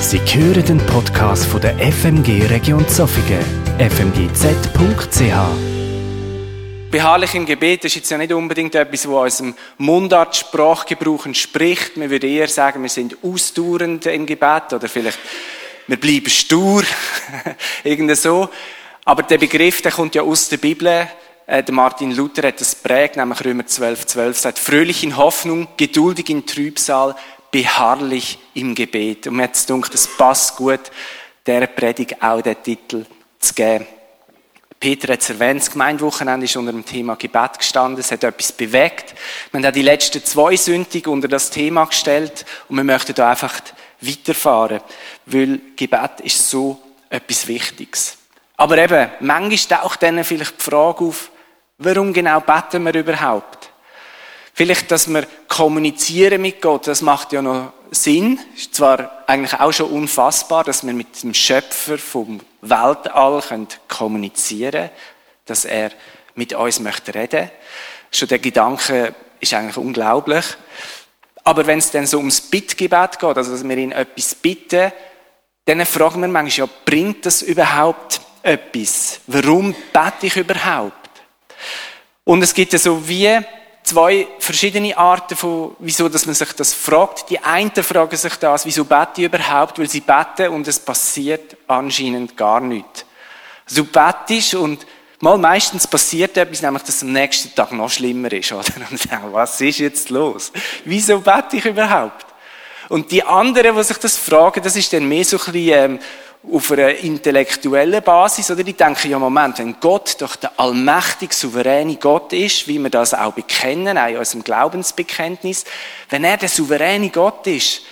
Sie hören den Podcast von der FMG Region Zofingen, fmgz.ch. Beharrlich im Gebet ist jetzt ja nicht unbedingt etwas, wo unserem Mundart Sprachgebrauch entspricht. Man würde eher sagen, wir sind ausdauernd im Gebet oder vielleicht wir bleiben stur, irgendwie so. Aber der Begriff, der kommt ja aus der Bibel. Äh, Martin Luther hat das prägt, nämlich Römer 12, 12 sagt, fröhlich in Hoffnung, geduldig in Trübsal, beharrlich im Gebet. Und mir hat es gedacht, es passt gut, der Predigt auch den Titel zu geben. Peter hat es erwähnt, das Gemeindewochenende ist unter dem Thema Gebet gestanden. Es hat etwas bewegt. Wir haben die letzten zwei Sündig unter das Thema gestellt und wir möchten da einfach weiterfahren, weil Gebet ist so etwas Wichtiges. Aber eben, manchmal taucht dann vielleicht die Frage auf, warum genau beten wir überhaupt? Vielleicht, dass wir kommunizieren mit Gott, das macht ja noch Sinn. Ist zwar eigentlich auch schon unfassbar, dass wir mit dem Schöpfer vom Weltall können kommunizieren dass er mit uns möchte reden. Schon der Gedanke ist eigentlich unglaublich. Aber wenn es dann so ums Bittgebet geht, also dass wir ihn etwas bitten, dann fragen wir manchmal, ja, bringt das überhaupt etwas? Warum bete ich überhaupt? Und es gibt ja so wie zwei verschiedene Arten von, wieso dass man sich das fragt. Die einen fragen sich das, wieso bete ich überhaupt, weil sie beten und es passiert anscheinend gar nichts. Also du betest und mal meistens passiert etwas, nämlich dass es am nächsten Tag noch schlimmer ist, oder? Und dann, was ist jetzt los? Wieso bete ich überhaupt? Und die anderen, die sich das fragen, das ist dann mehr so ein bisschen, ähm, auf einer intellektuellen Basis, oder? Die denken, ja, Moment, wenn Gott doch der allmächtige, souveräne Gott ist, wie wir das auch bekennen, auch in unserem Glaubensbekenntnis, wenn er der souveräne Gott ist,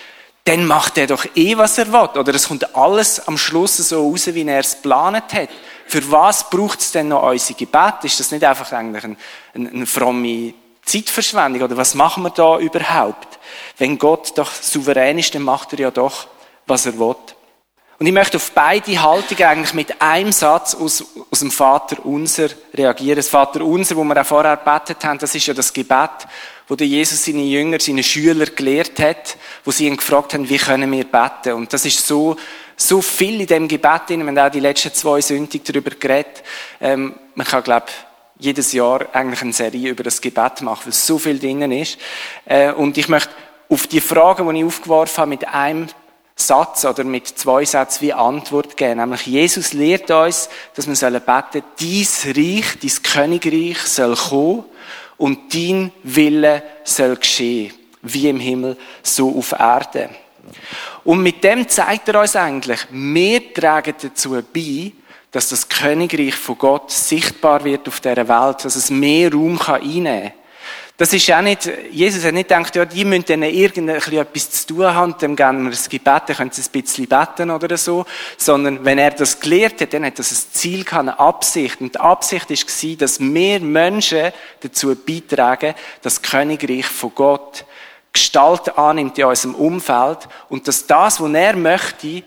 dann macht er doch eh, was er will. Oder es kommt alles am Schluss so raus, wie er es geplant hat. Für was braucht es denn noch unser Gebet? Ist das nicht einfach eigentlich eine, eine, eine fromme Zeitverschwendung? Oder was machen wir da überhaupt? Wenn Gott doch souverän ist, dann macht er ja doch, was er will. Und ich möchte auf beide Haltungen eigentlich mit einem Satz aus, aus dem Vater Unser reagieren. Das Vater Unser, wo wir auch vorher gebetet haben, das ist ja das Gebet, wo der Jesus seine Jünger, seine Schüler gelehrt hat, wo sie ihn gefragt haben, wie können wir beten? Und das ist so, so viel in dem Gebet drin. Wir haben auch die letzten zwei Sündig darüber geredet. Ähm, man kann, glaube jedes Jahr eigentlich eine Serie über das Gebet machen, weil so viel drinnen ist. Äh, und ich möchte auf die Fragen, die ich aufgeworfen habe, mit einem Satz oder mit zwei Sätzen wie Antwort geben. Nämlich Jesus lehrt uns, dass wir sollen beten, dies Reich, dies Königreich soll kommen und dein Wille soll geschehen, wie im Himmel, so auf Erde. Und mit dem zeigt er uns eigentlich, wir tragen dazu bei, dass das Königreich von Gott sichtbar wird auf dieser Welt, dass es mehr Raum einnehmen kann. Das ist auch nicht, Jesus hat nicht gedacht, ja, die müssen dann irgendetwas zu tun haben, dann geben wir das Gebet, dann können sie ein bisschen beten oder so, sondern wenn er das gelehrt hat, dann hat das ein Ziel gehabt, eine Absicht. Und die Absicht war, dass mehr Menschen dazu beitragen, dass das Königreich von Gott Gestalt annimmt in unserem Umfeld und dass das, was er möchte,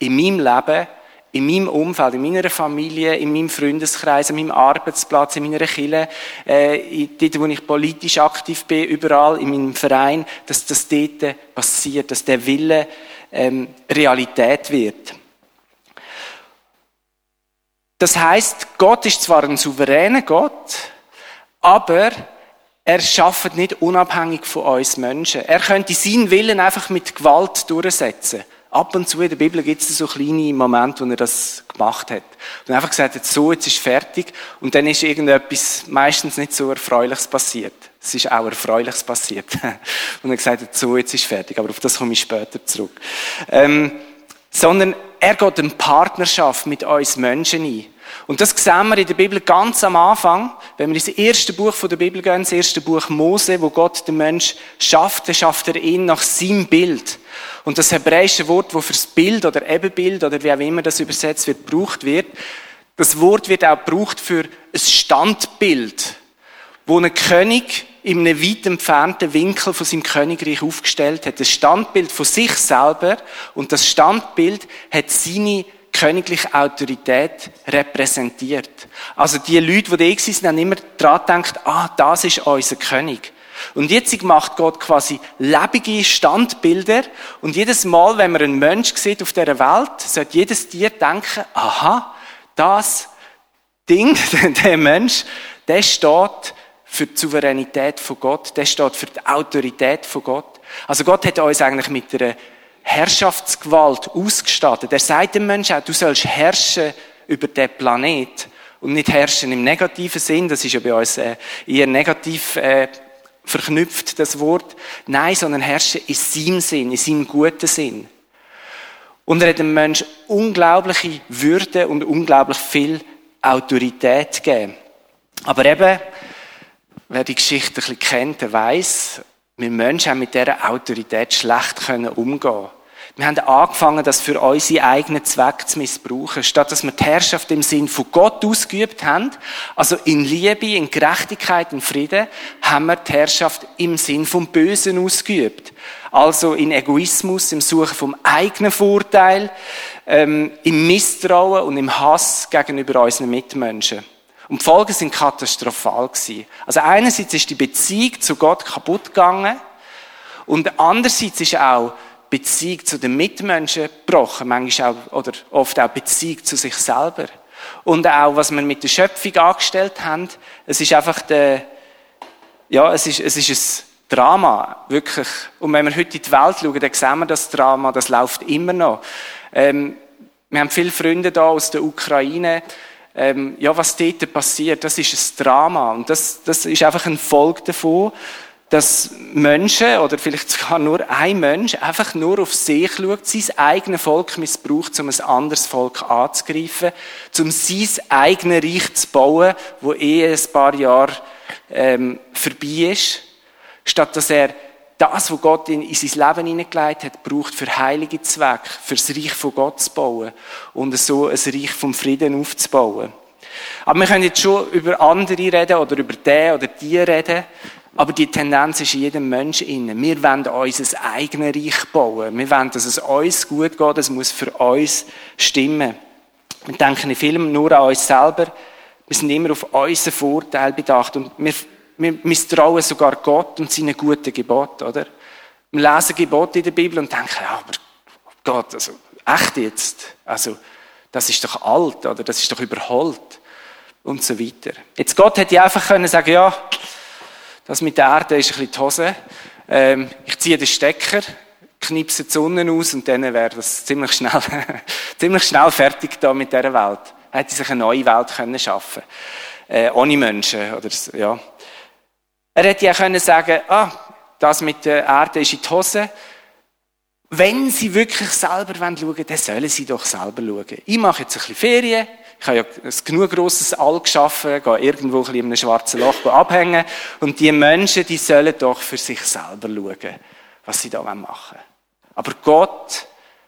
in meinem Leben in meinem Umfeld, in meiner Familie, in meinem Freundeskreis, an meinem Arbeitsplatz, in meiner Kirche, äh, dort, wo ich politisch aktiv bin, überall, in meinem Verein, dass das dort passiert, dass der Wille ähm, Realität wird. Das heißt, Gott ist zwar ein souveräner Gott, aber er schafft nicht unabhängig von uns Menschen. Er könnte seinen Willen einfach mit Gewalt durchsetzen ab und zu in der Bibel gibt es so kleine Momente, wo er das gemacht hat. Und einfach gesagt hat, so, jetzt ist fertig. Und dann ist irgendetwas meistens nicht so Erfreuliches passiert. Es ist auch Erfreuliches passiert. und er gesagt hat, so, jetzt ist fertig. Aber auf das komme ich später zurück. Ähm, sondern er geht eine Partnerschaft mit uns Menschen ein. Und das sehen wir in der Bibel ganz am Anfang, wenn wir ins erste Buch der Bibel gehen, das erste Buch Mose, wo Gott den Mensch schafft, dann schafft er ihn nach seinem Bild. Und das hebräische Wort, wo fürs Bild oder Ebenbild oder wie auch immer das übersetzt wird, gebraucht wird, das Wort wird auch gebraucht für ein Standbild, wo ein König in einem weit entfernten Winkel von seinem Königreich aufgestellt hat. Das Standbild von sich selber und das Standbild hat seine königliche Autorität repräsentiert. Also die Leute, die da waren, haben immer daran gedacht, ah, das ist unser König. Und jetzt macht Gott quasi lebige Standbilder. Und jedes Mal, wenn man einen Mensch sieht auf dieser Welt, sollte jedes Tier denken, aha, das Ding, der Mensch, der steht für die Souveränität von Gott, der steht für die Autorität von Gott. Also Gott hat uns eigentlich mit einer Herrschaftsgewalt ausgestattet. Er sagt dem Menschen auch, du sollst herrschen über den Planet und nicht herrschen im negativen Sinn. Das ist ja bei uns äh, eher negativ äh, verknüpft, das Wort. Nein, sondern herrschen in seinem Sinn, in seinem guten Sinn. Und er hat dem Menschen unglaubliche Würde und unglaublich viel Autorität gegeben. Aber eben, wer die Geschichte ein bisschen kennt, der weiss, wir Menschen haben mit dieser Autorität schlecht umgehen können. Wir haben angefangen, das für unsere eigenen Zwecke zu missbrauchen. Statt dass wir die Herrschaft im Sinn von Gott ausgeübt haben, also in Liebe, in Gerechtigkeit, in Frieden, haben wir die Herrschaft im Sinn vom Bösen ausgeübt. Also in Egoismus, im Suchen vom eigenen Vorteil, ähm, im Misstrauen und im Hass gegenüber unseren Mitmenschen. Und die Folgen sind katastrophal gewesen. Also einerseits ist die Beziehung zu Gott kaputt gegangen und andererseits ist auch Beziehung zu den Mitmenschen gebrochen, manchmal auch, oder oft auch Beziehung zu sich selber. Und auch, was wir mit der Schöpfung angestellt haben, es ist einfach der, ja, es ist, es ist ein Drama, wirklich. Und wenn wir heute in die Welt schauen, dann sehen wir das Drama, das läuft immer noch. Ähm, wir haben viele Freunde da aus der Ukraine. Ähm, ja, was dort passiert, das ist ein Drama. Und das, das ist einfach ein Folge davon, dass Menschen, oder vielleicht sogar nur ein Mensch, einfach nur auf sich schaut, sein eigenes Volk missbraucht, um ein anderes Volk anzugreifen, um sein eigenes Reich zu bauen, wo eh ein paar Jahre ähm, vorbei ist, statt dass er das, was Gott in, in sein Leben hineingelegt hat, braucht für heilige Zwecke, für das Reich von Gott zu bauen und so ein Reich vom Frieden aufzubauen. Aber wir können jetzt schon über andere reden oder über den oder die reden, aber die Tendenz ist in jedem Menschen inne. Wir wollen unser eigenes Reich bauen. Wir wollen, dass es uns gut geht. Es muss für uns stimmen. Wir denken in Filmen nur an uns selber. Wir sind immer auf unseren Vorteil bedacht. Und wir, wir misstrauen sogar Gott und seine guten Gebote, oder? Wir lesen Gebote in der Bibel und denken, ja, aber Gott, also, echt jetzt? Also, das ist doch alt, oder? Das ist doch überholt. Und so weiter. Jetzt Gott hätte einfach können sagen, ja, das mit der Erde ist ein bisschen die Hose. Ähm, ich ziehe den Stecker, knipse die Sonne aus und dann wäre das ziemlich schnell, ziemlich schnell fertig da mit dieser Welt. Hätte sich eine neue Welt können schaffen äh, ohne Menschen oder ja. Er hätte ja können sagen, ah, das mit der Erde ist in die Hose. Wenn Sie wirklich selber schauen wollen, dann sollen Sie doch selber schauen. Ich mache jetzt ein bisschen Ferien, ich habe ja ein genug grosses All geschaffen, gehe irgendwo ein in einem schwarzen Loch abhängen. Und die Menschen, die sollen doch für sich selber schauen, was sie da machen wollen. Aber Gott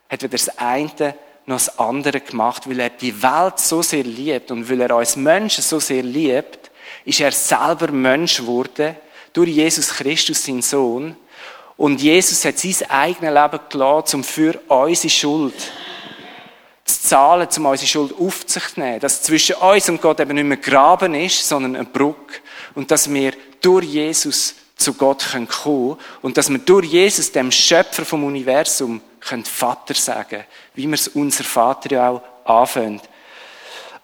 hat weder das eine noch das andere gemacht, weil er die Welt so sehr liebt und weil er uns Menschen so sehr liebt, ist er selber Mensch geworden, durch Jesus Christus, sein Sohn. Und Jesus hat sein eigenes Leben gelassen, um für unsere Schuld zu zahlen, um unsere Schuld auf sich zu nehmen. Dass zwischen uns und Gott eben nicht mehr Graben ist, sondern eine Brücke. Und dass wir durch Jesus zu Gott kommen können und dass wir durch Jesus, dem Schöpfer vom Universum, können Vater sagen, wie wir es unser Vater ja auch anfangen.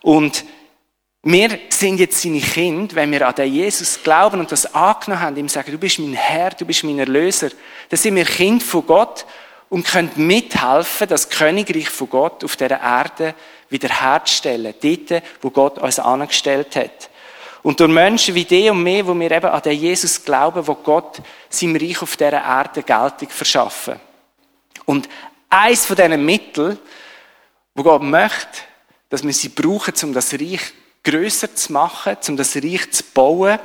Und wir sind jetzt seine Kinder, wenn wir an den Jesus glauben und das angenommen haben, ihm sagen, du bist mein Herr, du bist mein Erlöser, dann sind wir Kind von Gott und können mithelfen, das Königreich von Gott auf dieser Erde wiederherzustellen. Dort, wo Gott uns angestellt hat. Und durch Menschen wie die und mir, wo wir eben an den Jesus glauben, wo Gott seinem Reich auf dieser Erde Geltung verschaffen. Und eins von diesen Mitteln, wo Gott möchte, dass wir sie brauchen, um das Reich grösser zu machen, um das Reich zu bauen,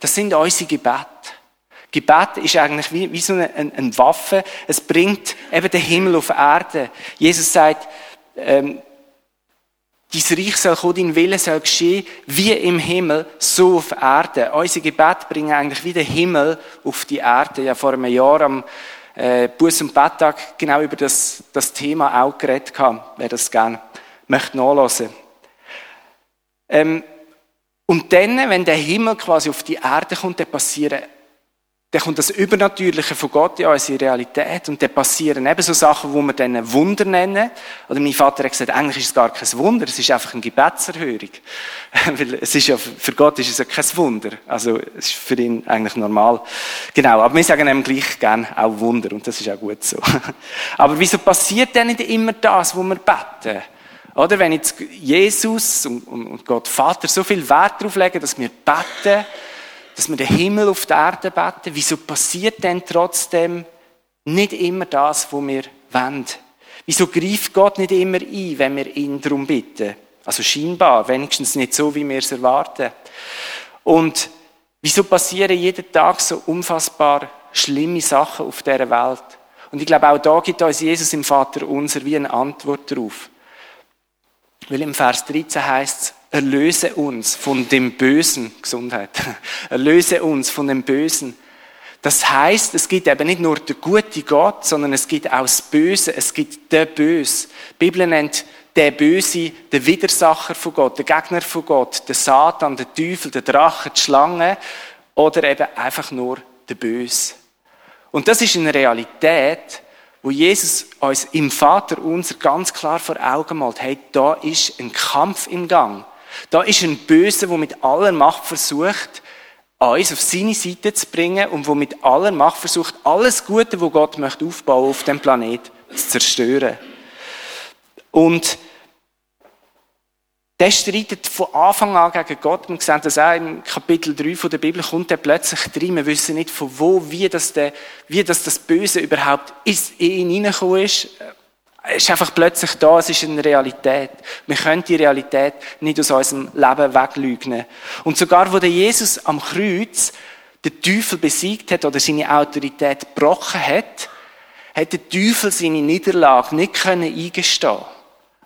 das sind unsere Gebete. Gebet ist eigentlich wie, wie so eine, eine, Waffe. Es bringt eben den Himmel auf Erde. Jesus sagt, ähm, dein Reich soll kommen, dein Wille soll geschehen, wie im Himmel, so auf Erde. Unsere Gebet bringen eigentlich wie den Himmel auf die Erde. Ja, vor einem Jahr am äh, Bus- und Betttag genau über das, das Thema auch geredet haben, wer das gerne möchte nachlesen. Ähm, und dann, wenn der Himmel quasi auf die Erde kommt, dann passieren dann kommt das Übernatürliche von Gott in unsere Realität und dann passieren eben so Sachen, wo wir dann Wunder nennen. Oder mein Vater hat gesagt, eigentlich ist es gar kein Wunder, es ist einfach eine Gebetserhörung. Weil es ist ja, für Gott ist es ja kein Wunder. Also, es ist für ihn eigentlich normal. Genau. Aber wir sagen ihm gleich gern auch Wunder und das ist auch gut so. Aber wieso passiert denn nicht immer das, wo wir beten? Oder wenn jetzt Jesus und Gott Vater so viel Wert darauf legen, dass wir beten, dass wir den Himmel auf der Erde beten, wieso passiert denn trotzdem nicht immer das, was wir wollen? Wieso greift Gott nicht immer ein, wenn wir ihn darum bitten? Also scheinbar, wenigstens nicht so, wie wir es erwarten. Und wieso passieren jeden Tag so unfassbar schlimme Sachen auf dieser Welt? Und ich glaube, auch da gibt uns Jesus im Vater unser wie eine Antwort darauf. Weil im Vers 13 heißt es, Erlöse uns von dem Bösen, Gesundheit, erlöse uns von dem Bösen. Das heißt, es gibt eben nicht nur den guten Gott, sondern es gibt auch das Böse, es gibt den Böse. Die Bibel nennt der Böse den Widersacher von Gott, den Gegner von Gott, den Satan, den Teufel, den Drachen, die Schlange oder eben einfach nur den Böse. Und das ist eine Realität, wo Jesus uns im Vater unser ganz klar vor Augen malt. Hey, da ist ein Kampf im Gang. Da ist ein Böse, der mit aller Macht versucht, uns auf seine Seite zu bringen und wo mit aller Macht versucht, alles Gute, wo Gott möchte aufbauen auf dem Planet, zu zerstören. Und der streitet von Anfang an gegen Gott. Wir sehen das auch im Kapitel 3 von der Bibel, kommt er plötzlich drin. Wir wissen nicht von wo, wie das, der, wie das, das Böse überhaupt in ihn hineingekommen ist. Ist einfach plötzlich da, es ist eine Realität. Wir können die Realität nicht aus unserem Leben weglügen. Und sogar, wo der Jesus am Kreuz den Teufel besiegt hat oder seine Autorität gebrochen hat, hat der Teufel seine Niederlage nicht können eingestehen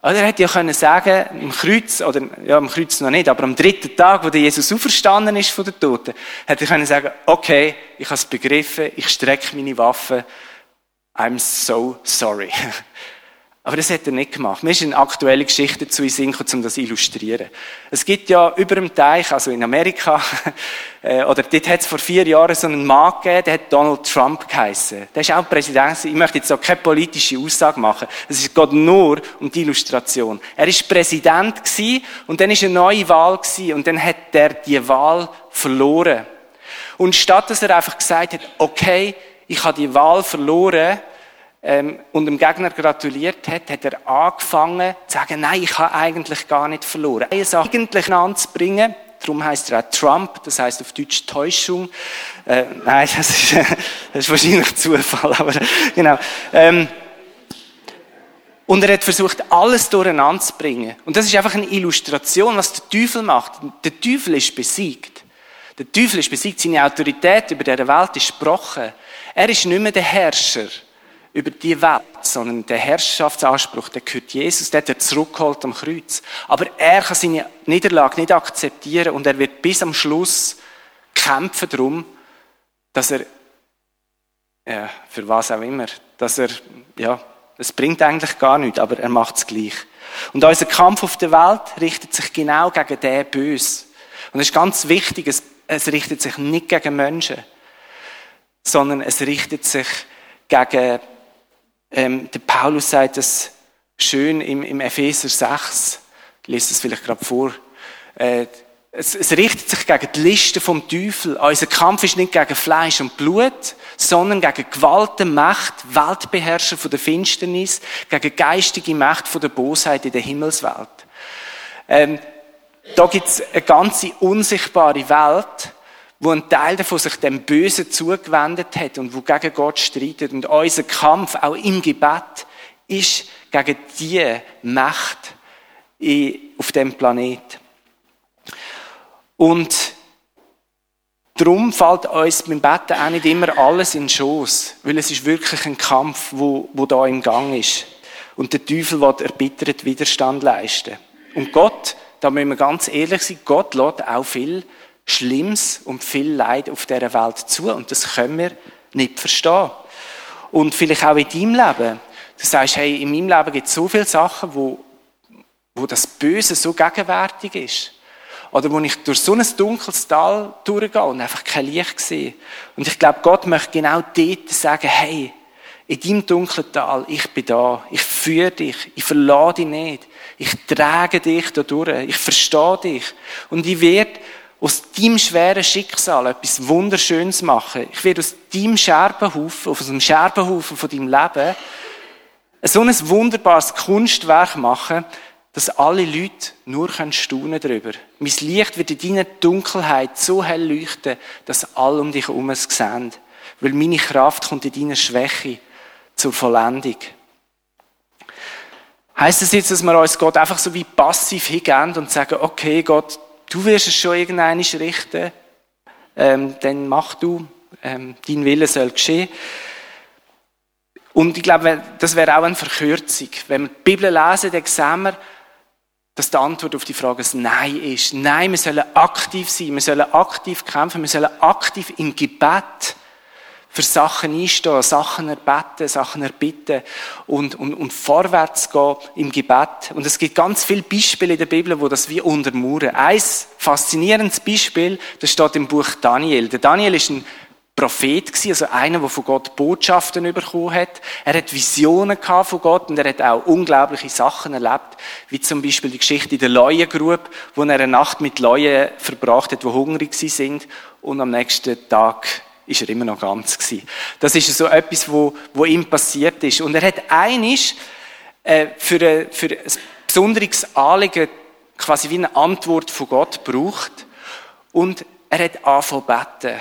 oder er hätte ja können sagen, im Kreuz, oder, ja, am Kreuz noch nicht, aber am dritten Tag, wo der Jesus auferstanden ist von den Toten, hätte er können sagen, okay, ich habe es begriffen, ich strecke meine Waffe, I'm so sorry. Aber das hat er nicht gemacht. Mir ist eine aktuelle Geschichte zu uns um das zu illustrieren. Es gibt ja über dem Teich, also in Amerika, äh, oder dort hat es vor vier Jahren so einen Mann gegeben, der hat Donald Trump geheißen. Der ist auch Präsident. Ich möchte jetzt auch keine politische Aussage machen. Es geht nur um die Illustration. Er ist Präsident gewesen, und dann ist eine neue Wahl gewesen, und dann hat er die Wahl verloren. Und statt dass er einfach gesagt hat, okay, ich habe die Wahl verloren, ähm, und dem Gegner gratuliert hat, hat er angefangen zu sagen, nein, ich habe eigentlich gar nicht verloren. Eine Sache eigentlich anzubringen, darum heißt er auch Trump, das heißt auf Deutsch Täuschung. Äh, nein, das ist, das ist wahrscheinlich Zufall, aber genau. Ähm, und er hat versucht, alles durcheinander zu bringen. Und das ist einfach eine Illustration, was der Teufel macht. Der Teufel ist besiegt. Der Teufel ist besiegt, seine Autorität über diese Welt ist gebrochen. Er ist nicht mehr der Herrscher über die Welt, sondern der Herrschaftsanspruch, der gehört Jesus, der hat er zurückgeholt am Kreuz. Aber er kann seine Niederlage nicht akzeptieren und er wird bis am Schluss kämpfen darum, dass er, ja, für was auch immer, dass er, ja, es bringt eigentlich gar nichts, aber er macht es gleich. Und unser Kampf auf der Welt richtet sich genau gegen den Bös. Und es ist ganz wichtig, es, es richtet sich nicht gegen Menschen, sondern es richtet sich gegen ähm, der Paulus sagt das schön im, im Epheser 6. Ich lese das vielleicht gerade vor. Äh, es, es, richtet sich gegen die Liste vom Teufel. Unser Kampf ist nicht gegen Fleisch und Blut, sondern gegen Gewalten, Macht, Weltbeherrscher von der Finsternis, gegen geistige Macht von der Bosheit in der Himmelswelt. Ähm, da gibt's eine ganze unsichtbare Welt, wo ein Teil davon sich dem Bösen zugewendet hat und wo gegen Gott streitet. Und unser Kampf, auch im Gebet, ist gegen die Macht auf dem Planet. Und darum fällt uns beim Betten auch nicht immer alles in den Schoß, weil es ist wirklich ein Kampf, wo, wo da im Gang ist. Und der Teufel wird erbittert Widerstand leisten. Und Gott, da müssen wir ganz ehrlich sein, Gott lädt auch viel Schlimmes und viel Leid auf dieser Welt zu. Und das können wir nicht verstehen. Und vielleicht auch in deinem Leben. Du sagst, hey, in meinem Leben gibt es so viele Sachen, wo, wo das Böse so gegenwärtig ist. oder wo ich durch so ein dunkles Tal durchgehe und einfach kein Licht sehe. Und ich glaube, Gott möchte genau dort sagen, hey, in deinem dunklen Tal, ich bin da, ich führe dich, ich verlade dich nicht, ich trage dich da durch, ich verstehe dich und ich werde aus deinem schweren Schicksal etwas Wunderschönes machen. Ich werde aus deinem Scherbenhaufen, aus dem Scherbenhaufen von deinem Leben, so ein wunderbares Kunstwerk machen, dass alle Leute nur staunen darüber. Mein Licht wird in deiner Dunkelheit so hell leuchten, dass alle um dich herum es sehen. Weil meine Kraft kommt in deiner Schwäche zur Vollendung. Heißt das jetzt, dass wir uns Gott einfach so wie passiv hingehen und sagen, okay, Gott, du wirst es schon irgendeine richten, ähm, dann mach du, ähm, dein Wille soll geschehen. Und ich glaube, das wäre auch eine Verkürzung. Wenn wir die Bibel lesen, dann sehen wir, dass die Antwort auf die Frage ein Nein ist. Nein, wir sollen aktiv sein, wir sollen aktiv kämpfen, wir sollen aktiv im Gebet für Sachen einstehen, Sachen erbeten, Sachen erbitten und, und, und vorwärts gehen im Gebet. Und es gibt ganz viele Beispiele in der Bibel, wo das wie untermauern. Ein faszinierendes Beispiel, das steht im Buch Daniel. Der Daniel ist ein Prophet gewesen, also einer, der von Gott Botschaften bekommen hat. Er hat Visionen von Gott und er hat auch unglaubliche Sachen erlebt, wie zum Beispiel die Geschichte in der Leuengrube, wo er eine Nacht mit Leuen verbracht hat, die hungrig sind und am nächsten Tag ist er immer noch ganz gewesen. Das ist so etwas, wo, wo ihm passiert ist. Und er hat einisch äh, für, ein, für ein besonderes Anliegen quasi wie eine Antwort von Gott gebraucht und er hat angefangen beten.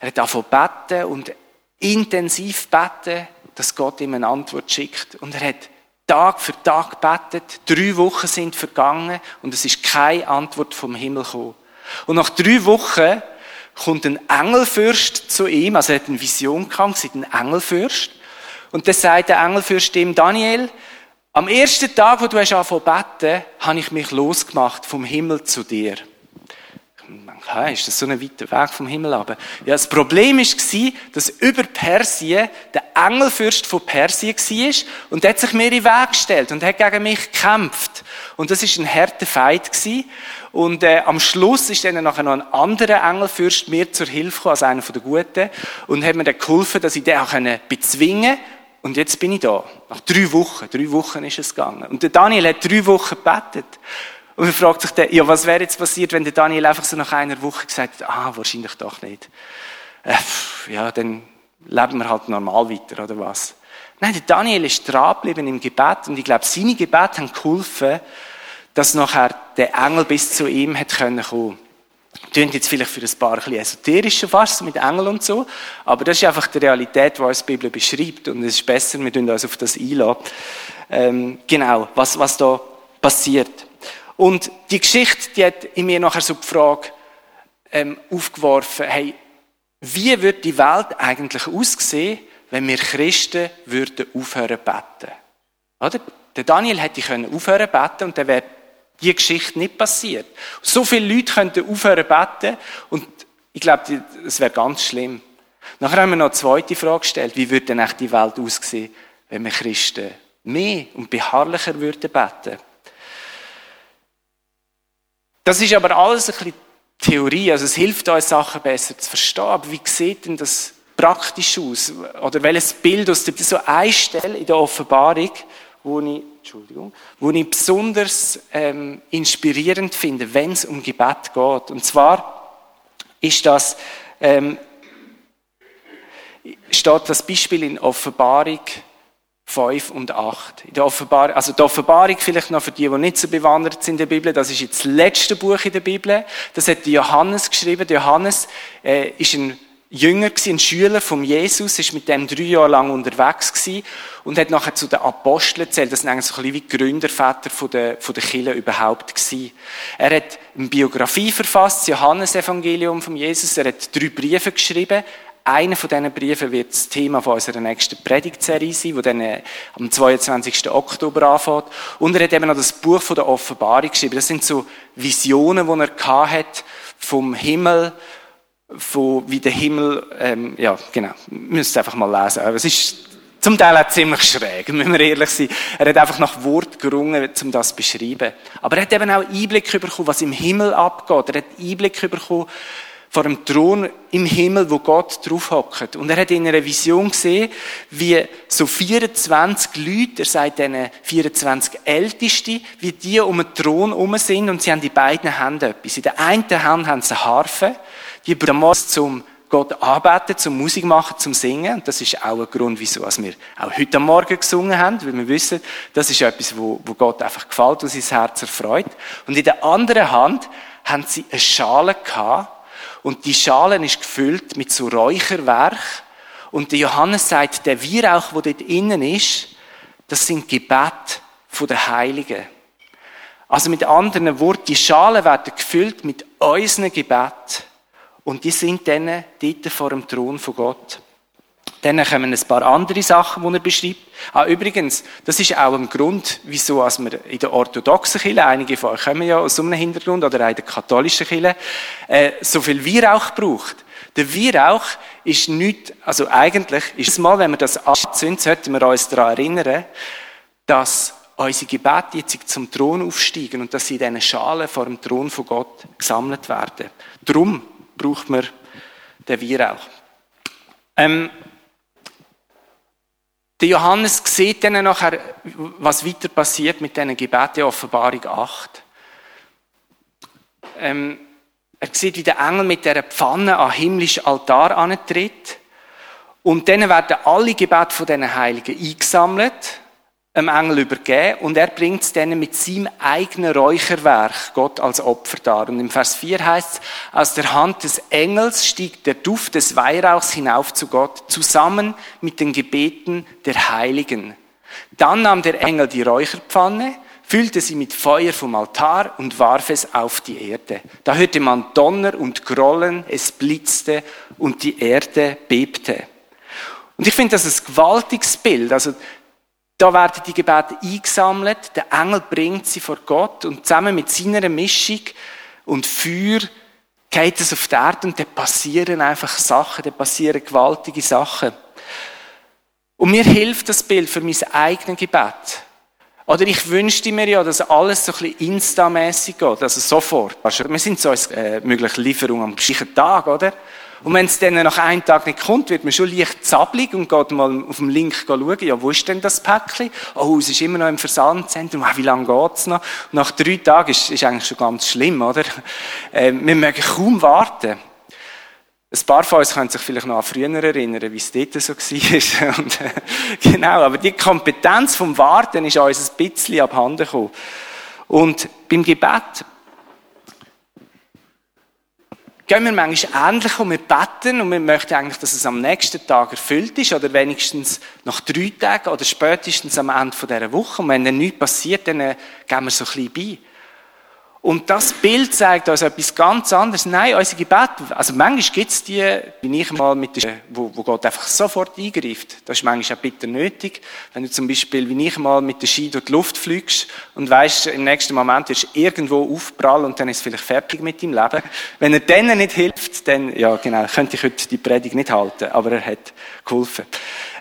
Er hat angefangen beten und intensiv beten, dass Gott ihm eine Antwort schickt. Und er hat Tag für Tag betet. Drei Wochen sind vergangen und es ist keine Antwort vom Himmel gekommen. Und nach drei Wochen kommt ein Engelfürst zu ihm, also er hat eine Vision gehabt, sieht ein Engelfürst. Und dann sagt der Engelfürst ihm, Daniel, am ersten Tag, wo du hast angefangen beten, habe ich mich losgemacht vom Himmel zu dir hey, ist das so ein weiter Weg vom Himmel ab? Ja, das Problem war, dass über Persien der Engelfürst von Persien war und der hat sich mir in den Weg gestellt und hat gegen mich gekämpft. Und das ist ein harter Feind. Und äh, am Schluss ist dann nachher noch ein anderer Engelfürst mir zur Hilfe gekommen, also einer den Guten, und hat mir dann geholfen, dass ich den auch bezwingen konnte. Und jetzt bin ich da. Nach drei Wochen. Drei Wochen ist es gegangen. Und der Daniel hat drei Wochen gebetet. Und man fragt sich dann, ja, was wäre jetzt passiert, wenn der Daniel einfach so nach einer Woche gesagt hat, ah, wahrscheinlich doch nicht. Äh, ja, dann leben wir halt normal weiter, oder was? Nein, der Daniel ist dran geblieben im Gebet und ich glaube, seine Gebete haben geholfen, dass nachher der Engel bis zu ihm hat können kommen. Klingt jetzt vielleicht für ein paar ein bisschen esoterisch schon fast, mit Engeln und so, aber das ist einfach die Realität, die uns die Bibel beschreibt und es ist besser, wir tun uns auf das einlassen. Ähm, genau, was, was da passiert. Und die Geschichte, die hat in mir nachher so die Frage ähm, aufgeworfen, hey, wie würde die Welt eigentlich aussehen, wenn wir Christen würden aufhören beten? Oder? Der Daniel hätte können aufhören beten und dann wäre die Geschichte nicht passiert. So viele Leute könnten aufhören beten und ich glaube, das wäre ganz schlimm. Nachher haben wir noch eine zweite Frage gestellt. Wie würde denn echt die Welt aussehen, wenn wir Christen mehr und beharrlicher würden beten? Das ist aber alles ein bisschen Theorie, also es hilft uns, Sachen besser zu verstehen. Aber wie sieht denn das praktisch aus? Oder welches Bild aus der, so eine in der Offenbarung, wo ich, Entschuldigung, wo ich besonders ähm, inspirierend finde, wenn es um Gebet geht. Und zwar ist das, ähm, steht das Beispiel in Offenbarung 5 und 8. In der Offenbarung, also die Offenbarung vielleicht noch für die, die nicht so bewandert sind in der Bibel, das ist jetzt das letzte Buch in der Bibel. Das hat Johannes geschrieben. Johannes äh, ist ein Jünger gewesen, ein Schüler von Jesus, ist mit dem drei Jahre lang unterwegs gewesen und hat nachher zu den Aposteln zählt. Das sind eigentlich so ein bisschen wie Gründerväter von der, von der Kirche überhaupt gewesen. Er hat eine Biografie verfasst, das Johannesevangelium von Jesus. Er hat drei Briefe geschrieben. Einer von diesen Briefen wird das Thema von unserer nächsten Predigtserie sein, die dann äh, am 22. Oktober anfängt. Und er hat eben noch das Buch von der Offenbarung geschrieben. Das sind so Visionen, die er hat vom Himmel, von wie der Himmel, ähm, ja, genau, müsst einfach mal lesen. Aber es ist Zum Teil auch ziemlich schräg, müssen wir ehrlich sein. Er hat einfach nach Wort gerungen, um das zu beschreiben. Aber er hat eben auch Einblick bekommen, was im Himmel abgeht. Er hat Einblick bekommen vor dem Thron im Himmel, wo Gott drauf hockt. Und er hat in einer Vision gesehen, wie so 24 Leute, er sagt diesen 24 Älteste, wie die um den Thron herum sind und sie haben die beiden Hände etwas. In der einen Hand haben sie eine Harfe, die brauchen zum Gott anbeten, zum Musik machen, zum Singen. Und das ist auch ein Grund, wieso wir auch heute Morgen gesungen haben, weil wir wissen, das ist etwas, wo, wo Gott einfach gefällt und sein Herz erfreut. Und in der anderen Hand haben sie eine Schale gehabt, und die Schale ist gefüllt mit so Räucherwerk. Und der Johannes sagt, der Weihrauch, der dort innen ist, das sind Gebet der Heiligen. Also mit anderen Worten, die Schalen werden gefüllt mit unseren Gebet. Und die sind dann dort vor dem Thron von Gott. Dann kommen ein paar andere Sachen, die er beschreibt. Ah, übrigens, das ist auch ein Grund, wieso als wir in der orthodoxen Kirche, einige von euch kommen ja aus so einem Hintergrund, oder auch in der katholischen Kirche, äh, so viel Weihrauch braucht. Der Weihrauch ist nicht, also eigentlich ist es mal, wenn wir das anzünden, sollten wir uns daran erinnern, dass unsere Gebete jetzt zum Thron aufsteigen und dass sie in diesen Schalen vor dem Thron von Gott gesammelt werden. Darum braucht man den Weihrauch. Ähm, der Johannes sieht dann nachher, was weiter passiert mit diesen Gebeten, Offenbarung 8. Ähm, er sieht, wie der Engel mit der Pfanne an himmlischen Altar antritt. Und dann werden alle Gebete von diesen Heiligen eingesammelt einem Engel übergeben und er bringt es denen mit seinem eigenen Räucherwerk Gott als Opfer dar. Und im Vers 4 heißt es, aus der Hand des Engels stieg der Duft des Weihrauchs hinauf zu Gott, zusammen mit den Gebeten der Heiligen. Dann nahm der Engel die Räucherpfanne, füllte sie mit Feuer vom Altar und warf es auf die Erde. Da hörte man Donner und Grollen, es blitzte und die Erde bebte. Und ich finde das ein gewaltiges Bild. Also da werden die Gebete eingesammelt, der Engel bringt sie vor Gott und zusammen mit seiner Mischung und Feuer geht es auf die Erde und da passieren einfach Sachen, da passieren gewaltige Sachen. Und mir hilft das Bild für mein eigenes Gebet. Oder ich wünschte mir ja, dass alles so ein bisschen instamässig geht, also sofort. Wir sind so als äh, mögliche Lieferung am gleichen Tag, oder? Und wenn es dann nach einem Tag nicht kommt, wird man schon leicht zappelig und geht mal auf dem Link schauen, ja, wo ist denn das Päckchen? Oh, es ist immer noch im Versandzentrum. Ah, wie lange geht's noch? Nach drei Tagen ist, ist eigentlich schon ganz schlimm, oder? Äh, wir mögen kaum warten. Ein paar von uns können sich vielleicht noch an früher erinnern, wie es dort so war. Und, äh, genau, aber die Kompetenz vom Warten ist uns ein bisschen abhanden gekommen. Und beim Gebet gehen wir manchmal ähnlich und wir beten und wir möchten eigentlich, dass es am nächsten Tag erfüllt ist oder wenigstens nach drei Tagen oder spätestens am Ende dieser Woche. Und wenn dann nichts passiert, dann gehen wir so ein bisschen bei. Und das Bild zeigt uns etwas ganz anderes. Nein, unser Gebet, also manchmal gibt es die, bin ich mal mit der, wo, wo Gott einfach sofort eingreift. Das ist manchmal auch bitter nötig. Wenn du zum Beispiel, wie ich mal mit der Ski durch die Luft fliegst und weißt, im nächsten Moment wirst du irgendwo aufprallen und dann ist es vielleicht fertig mit deinem Leben. Wenn er denen nicht hilft, dann, ja genau, könnte ich heute die Predigt nicht halten, aber er hat geholfen.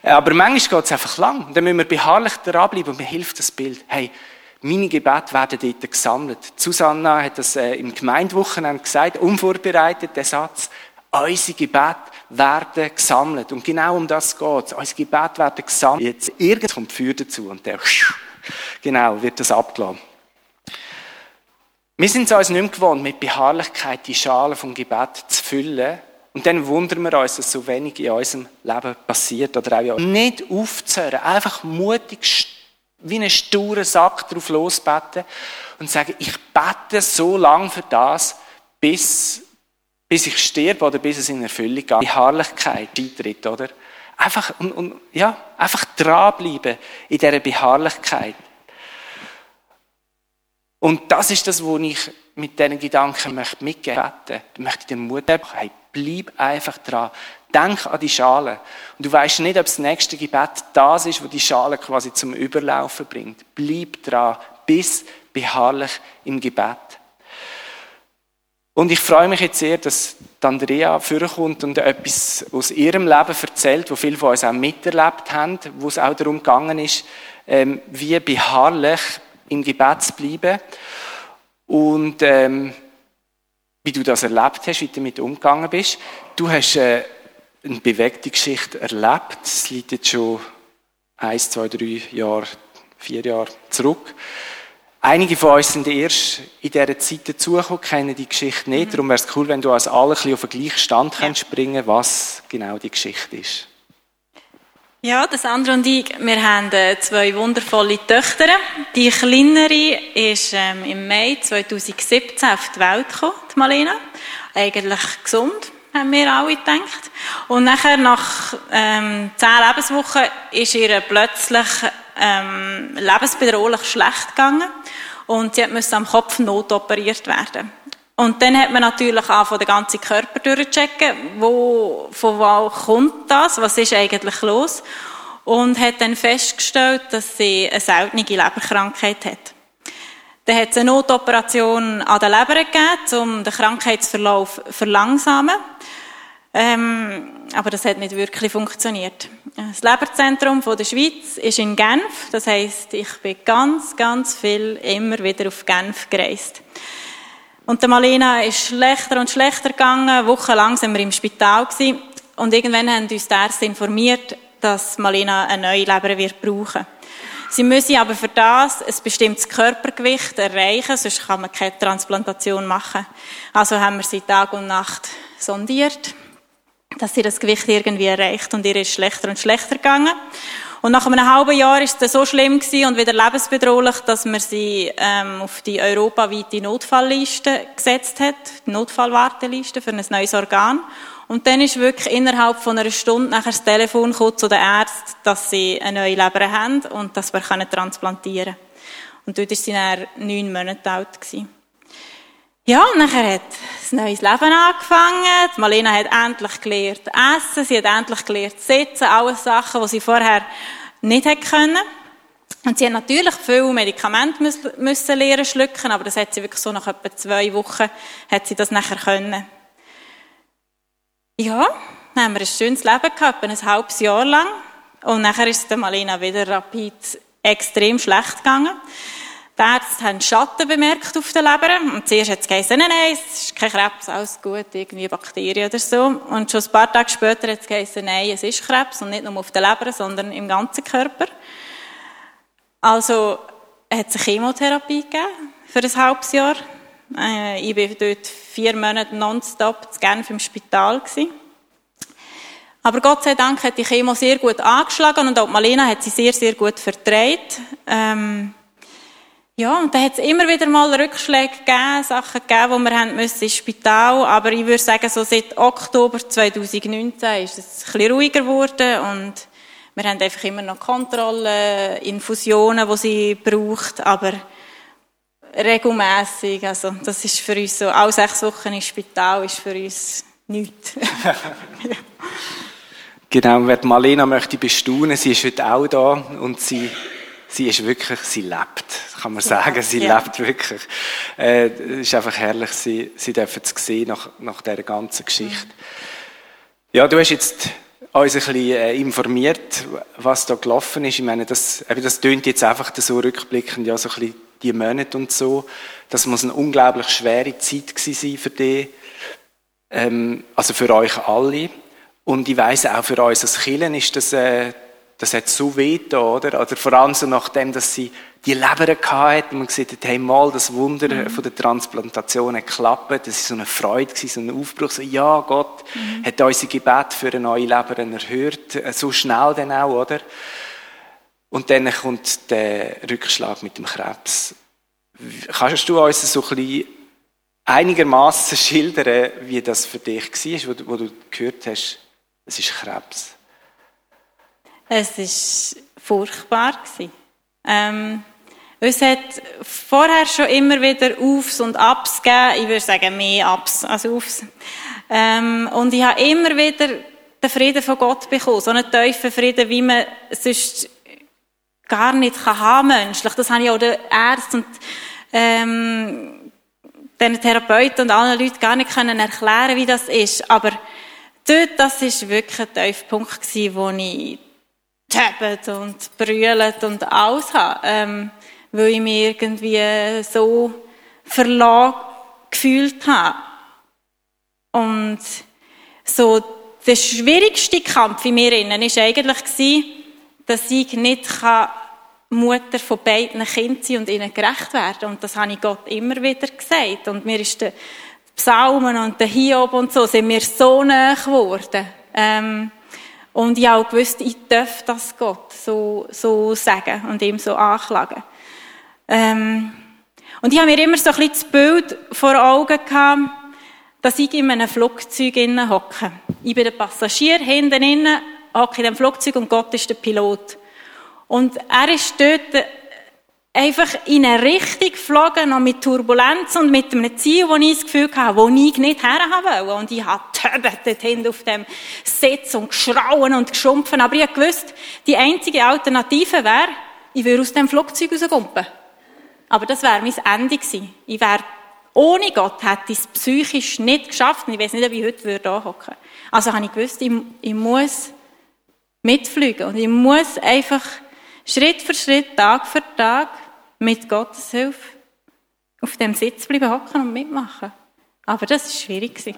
Aber manchmal geht es einfach lang. Und dann müssen wir beharrlich dranbleiben und mir hilft das Bild. Hey, meine Gebete werden dort gesammelt. Susanna hat das äh, im Gemeindewochenende gesagt, unvorbereitet, der Satz. Unsere Gebete werden gesammelt. Und genau um das geht es. Unsere Gebete werden gesammelt. Jetzt irgend kommt Feuer dazu und der, genau, wird das abgeladen. Wir sind es uns nicht mehr gewohnt, mit Beharrlichkeit die Schale vom Gebet zu füllen. Und dann wundern wir uns, dass so wenig in unserem Leben passiert. Oder auch nicht aufzuhören, einfach mutig wie einen sturen Sack drauf losbeten und sagen, ich bete so lange für das, bis, bis ich sterbe oder bis es in Erfüllung geht. Die Beharrlichkeit eintritt, oder? Einfach, und, und, ja, einfach dranbleiben in dieser Beharrlichkeit. Und das ist das, was ich mit diesen Gedanken möchte mitgeben möchte. Ich möchte dir Mut hey, bleib einfach dran. Denk an die Schale. Und du weißt nicht, ob das nächste Gebet das ist, wo die Schale quasi zum Überlaufen bringt. Bleib dran, bis beharrlich im Gebet. Und ich freue mich jetzt sehr, dass Andrea vorkommt und etwas aus ihrem Leben erzählt, wo viele von uns auch miterlebt haben, wo es auch darum gegangen ist, ähm, wie beharrlich im Gebet zu bleiben und ähm, wie du das erlebt hast, wie du damit umgegangen bist. Du hast äh, eine bewegte Geschichte erlebt. Es liegt jetzt schon eins, zwei, drei Jahre, vier Jahre zurück. Einige von uns sind erst in dieser Zeit dazugekommen, kennen die Geschichte nicht. Mhm. Darum wäre es cool, wenn du als alle ein auf den gleichen Stand ja. springen was genau die Geschichte ist. Ja, das Sandra und ich, wir haben äh, zwei wundervolle Töchter. Die kleinere ist ähm, im Mai 2017 auf die Welt gekommen, die Marlena. Eigentlich gesund, haben wir alle gedacht. Und nachher, nach ähm, zehn Lebenswochen, ist ihr plötzlich ähm, lebensbedrohlich schlecht gegangen und sie musste am Kopf notoperiert werden. Und dann hat man natürlich auch von den ganzen Körper durchchecken, wo, von wo kommt das, was ist eigentlich los? Und hat dann festgestellt, dass sie eine seltene Leberkrankheit hat. Dann hat es eine Notoperation an der Leber gegeben, um den Krankheitsverlauf zu verlangsamen. Ähm, aber das hat nicht wirklich funktioniert. Das Leberzentrum von der Schweiz ist in Genf. Das heißt, ich bin ganz, ganz viel immer wieder auf Genf gereist. Und der Malena ist schlechter und schlechter gegangen. Wochenlang sind wir im Spital gewesen. Und irgendwann haben uns die Ärzte informiert, dass Malena eine neue Leber wird brauchen. Sie müssen aber für das ein bestimmtes Körpergewicht erreichen, sonst kann man keine Transplantation machen. Also haben wir sie Tag und Nacht sondiert dass sie das Gewicht irgendwie erreicht und ihr ist schlechter und schlechter gegangen. Und nach einem halben Jahr ist es so schlimm gewesen und wieder lebensbedrohlich, dass man sie ähm, auf die europaweite Notfallliste gesetzt hat, die Notfallwarteliste für ein neues Organ. Und dann ist wirklich innerhalb von einer Stunde nachher das Telefon gekommen zu den Ärzten, dass sie eine neue Leber haben und dass wir transplantieren können. Und dort war sie dann neun Monate alt. Gewesen. Ja, und nachher hat ein neues Leben angefangen. Die Marlena hat endlich gelernt essen, sie hat endlich gelernt sitzen, alles Sachen, die sie vorher nicht hätte können. Und sie hat natürlich viel Medikamente müssen lernen schlucken, aber das hat sie wirklich so nach etwa zwei Wochen hat sie das nachher können. Ja, dann haben wir ein schönes Leben gehabt, ein halbes Jahr lang. Und nachher ist es der Marlena wieder rapid extrem schlecht gegangen. Die Ärzte haben Schatten bemerkt auf der Leber. Und zuerst hat es geheißen, nein, nein, es ist kein Krebs, alles gut, irgendwie Bakterien oder so. Und schon ein paar Tage später hat es geheißen, nein, es ist Krebs. Und nicht nur auf der Leber, sondern im ganzen Körper. Also, hat es eine Chemotherapie gegeben für ein halbes Jahr. Äh, ich war dort vier Monate nonstop zu Genf im Spital. Aber Gott sei Dank hat die Chemo sehr gut angeschlagen und auch Malena hat sie sehr, sehr gut vertreibt. Ähm, ja, und da hat es immer wieder mal Rückschläge gegeben, Sachen gegeben, wo wir haben müssen ins Spital. Aber ich würde sagen, so seit Oktober 2019 ist es ein bisschen ruhiger geworden und wir haben einfach immer noch Kontrollen, Infusionen, die sie braucht, aber regelmäßig. Also das ist für uns so, alle sechs Wochen ins Spital ist für uns nichts. Genau, wer Marlena möchte bestaunen, sie ist heute auch da und sie sie ist wirklich, sie lebt, kann man sagen, sie ja. lebt wirklich. Äh, es ist einfach herrlich, sie, sie dürfen es sehen nach, nach dieser ganzen Geschichte. Mhm. Ja, du hast jetzt uns ein bisschen äh, informiert, was da gelaufen ist. Ich meine, das, eben, das tönt jetzt einfach so rückblickend, ja, so ein bisschen die Monate und so. Das muss eine unglaublich schwere Zeit gewesen sein für dich, ähm, also für euch alle. Und ich weiss auch für uns als Killen ist das, äh, das hat so weh da, oder? Oder vor allem so nachdem, dass sie die Leber hatte und man gesagt hat, hey, mal, das Wunder mhm. von der Transplantation hat geklappt. Das war so eine Freude, so ein Aufbruch. So, ja, Gott mhm. hat unser Gebet für eine neue Leber erhört. So schnell dann auch, oder? Und dann kommt der Rückschlag mit dem Krebs. Kannst du uns so ein bisschen einigermaßen schildern, wie das für dich war, wo du gehört hast, es ist Krebs? Es war furchtbar. Ähm, es hat vorher schon immer wieder Aufs und Abs gegeben. Ich würde sagen, mehr Abs als Aufs. Ähm, und ich habe immer wieder den Frieden von Gott bekommen. So einen tiefen Frieden, wie man sonst gar nicht kann haben menschlich. Das habe ich auch den Ärzten und ähm, den Therapeuten und allen Leuten gar nicht können erklären, wie das ist. Aber dort, das ist wirklich ein Tiefpunkt gewesen, wo ich tabet und brüllt und alles habe, ähm, weil ich mich irgendwie so verlassen gefühlt habe. Und so der schwierigste Kampf in mir innen war eigentlich, dass ich nicht Mutter von beiden Kindern sein und ihnen gerecht werden. Und das habe ich Gott immer wieder gesagt. Und mir ist der Psalmen und der Hiob und so sind mir so nahe geworden. Ähm, und ich auch gewusst, ich darf das Gott so, so sagen und ihm so anklagen. Ähm, und ich habe mir immer so ein bisschen das Bild vor Augen gehabt, dass ich in einem Flugzeug hocke. Ich bin der Passagier, hinten innen, hocke in dem Flugzeug und Gott ist der Pilot. Und er ist dort einfach in eine Richtung geflogen, noch mit Turbulenz und mit einem Ziel, wo ich das Gefühl hatte, wo ich nicht her wollte. Und ich habe dort hinten auf dem Sitz und geschrauen und geschumpfen. Aber ich gewusst, die einzige Alternative wäre, ich würde aus dem Flugzeug rauskumpen. Aber das wäre mein Ende gewesen. Ich wäre, ohne Gott hätte ich es psychisch nicht geschafft. Und ich weiß nicht, ob ich heute würde hocken. Also habe ich gewusst, ich, ich muss mitfliegen. Und ich muss einfach Schritt für Schritt, Tag für Tag, mit Gottes Hilfe auf dem Sitz bleiben hocken und mitmachen. Aber das war schwierig.